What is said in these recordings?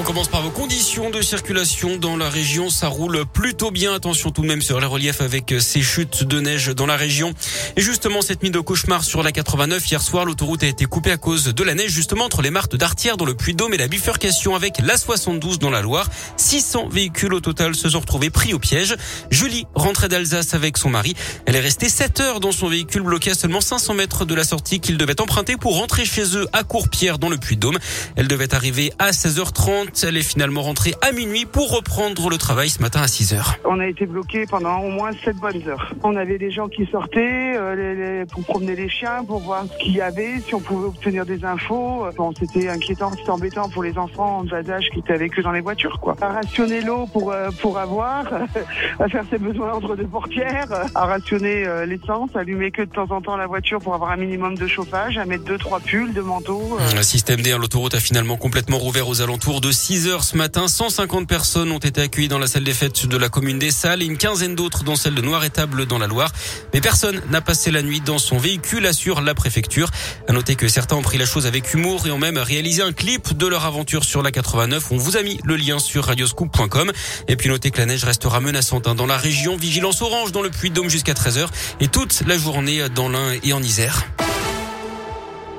On commence par vos conditions de circulation dans la région. Ça roule plutôt bien. Attention tout de même sur les reliefs avec ces chutes de neige dans la région. Et justement, cette nuit de cauchemar sur la 89, hier soir, l'autoroute a été coupée à cause de la neige, justement entre les martes d'Artière dans le Puy-de-Dôme et la bifurcation avec la 72 dans la Loire. 600 véhicules au total se sont retrouvés pris au piège. Julie rentrait d'Alsace avec son mari. Elle est restée 7 heures dans son véhicule bloqué à seulement 500 mètres de la sortie qu'il devait emprunter pour rentrer chez eux à Courpierre dans le Puy-de-Dôme. Elle devait arriver à 16h30. Elle est finalement rentrée à minuit pour reprendre le travail ce matin à 6 heures. On a été bloqué pendant au moins 7 bonnes heures. On avait des gens qui sortaient euh, pour promener les chiens, pour voir ce qu'il y avait, si on pouvait obtenir des infos. Bon, c'était inquiétant, c'était embêtant pour les enfants en bas âge qui étaient avec eux dans les voitures, quoi. À rationner l'eau pour euh, pour avoir, à faire ses besoins entre deux portières, à rationner euh, l'essence, allumer que de temps en temps la voiture pour avoir un minimum de chauffage, à mettre deux trois pulls, deux manteaux. Le système D, l'autoroute a finalement complètement rouvert aux alentours de 6 heures ce matin. 150 personnes ont été accueillies dans la salle des fêtes de la commune des Salles et une quinzaine d'autres dans celle de Noir-Étable dans la Loire. Mais personne n'a passé la nuit dans son véhicule, assure la préfecture. À noter que certains ont pris la chose avec humour et ont même réalisé un clip de leur aventure sur la 89. On vous a mis le lien sur radioscoop.com. Et puis notez que la neige restera menaçante hein, dans la région. Vigilance orange dans le Puy-de-Dôme jusqu'à 13h et toute la journée dans l'Ain et en Isère.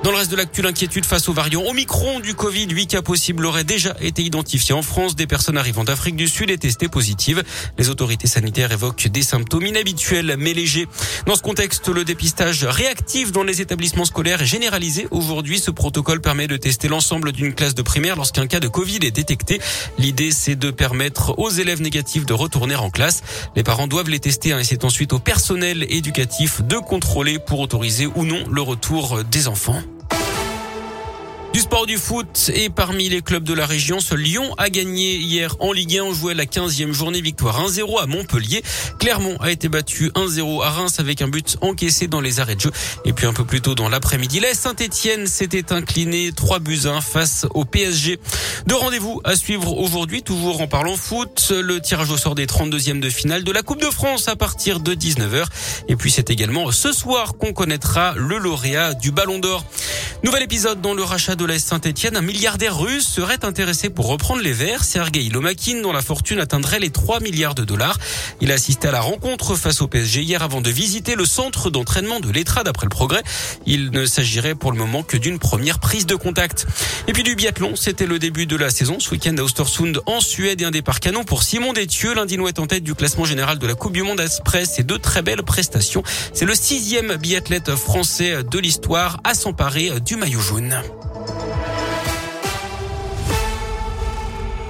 Dans le reste de l'actu, l'inquiétude face au variant Omicron du Covid, 8 cas possibles auraient déjà été identifiés en France. Des personnes arrivant d'Afrique du Sud et testées positives. Les autorités sanitaires évoquent des symptômes inhabituels mais légers. Dans ce contexte, le dépistage réactif dans les établissements scolaires est généralisé. Aujourd'hui, ce protocole permet de tester l'ensemble d'une classe de primaire lorsqu'un cas de Covid est détecté. L'idée, c'est de permettre aux élèves négatifs de retourner en classe. Les parents doivent les tester hein, et c'est ensuite au personnel éducatif de contrôler pour autoriser ou non le retour des enfants. Du sport du foot et parmi les clubs de la région, ce Lyon a gagné hier en Ligue 1. On jouait la 15e journée victoire 1-0 à Montpellier. Clermont a été battu 1-0 à Reims avec un but encaissé dans les arrêts de jeu. Et puis un peu plus tôt dans l'après-midi, la Saint-Etienne s'était incliné 3 buts 1 face au PSG. Deux rendez-vous à suivre aujourd'hui, toujours en parlant foot. Le tirage au sort des 32e de finale de la Coupe de France à partir de 19h. Et puis c'est également ce soir qu'on connaîtra le lauréat du Ballon d'Or. Nouvel épisode dans le rachat de la Saint-Etienne. Un milliardaire russe serait intéressé pour reprendre les Verts. Sergei Lomakin, dont la fortune atteindrait les 3 milliards de dollars. Il a assisté à la rencontre face au PSG hier avant de visiter le centre d'entraînement de l'Etra d'après le progrès. Il ne s'agirait pour le moment que d'une première prise de contact. Et puis du biathlon, c'était le début de la saison. Ce week-end à Ostersund en Suède et un départ canon pour Simon Détieux. L'Indinois est en tête du classement général de la Coupe du Monde après ses deux très belles prestations. C'est le sixième biathlète français de l'histoire à s'emparer du maillot jaune.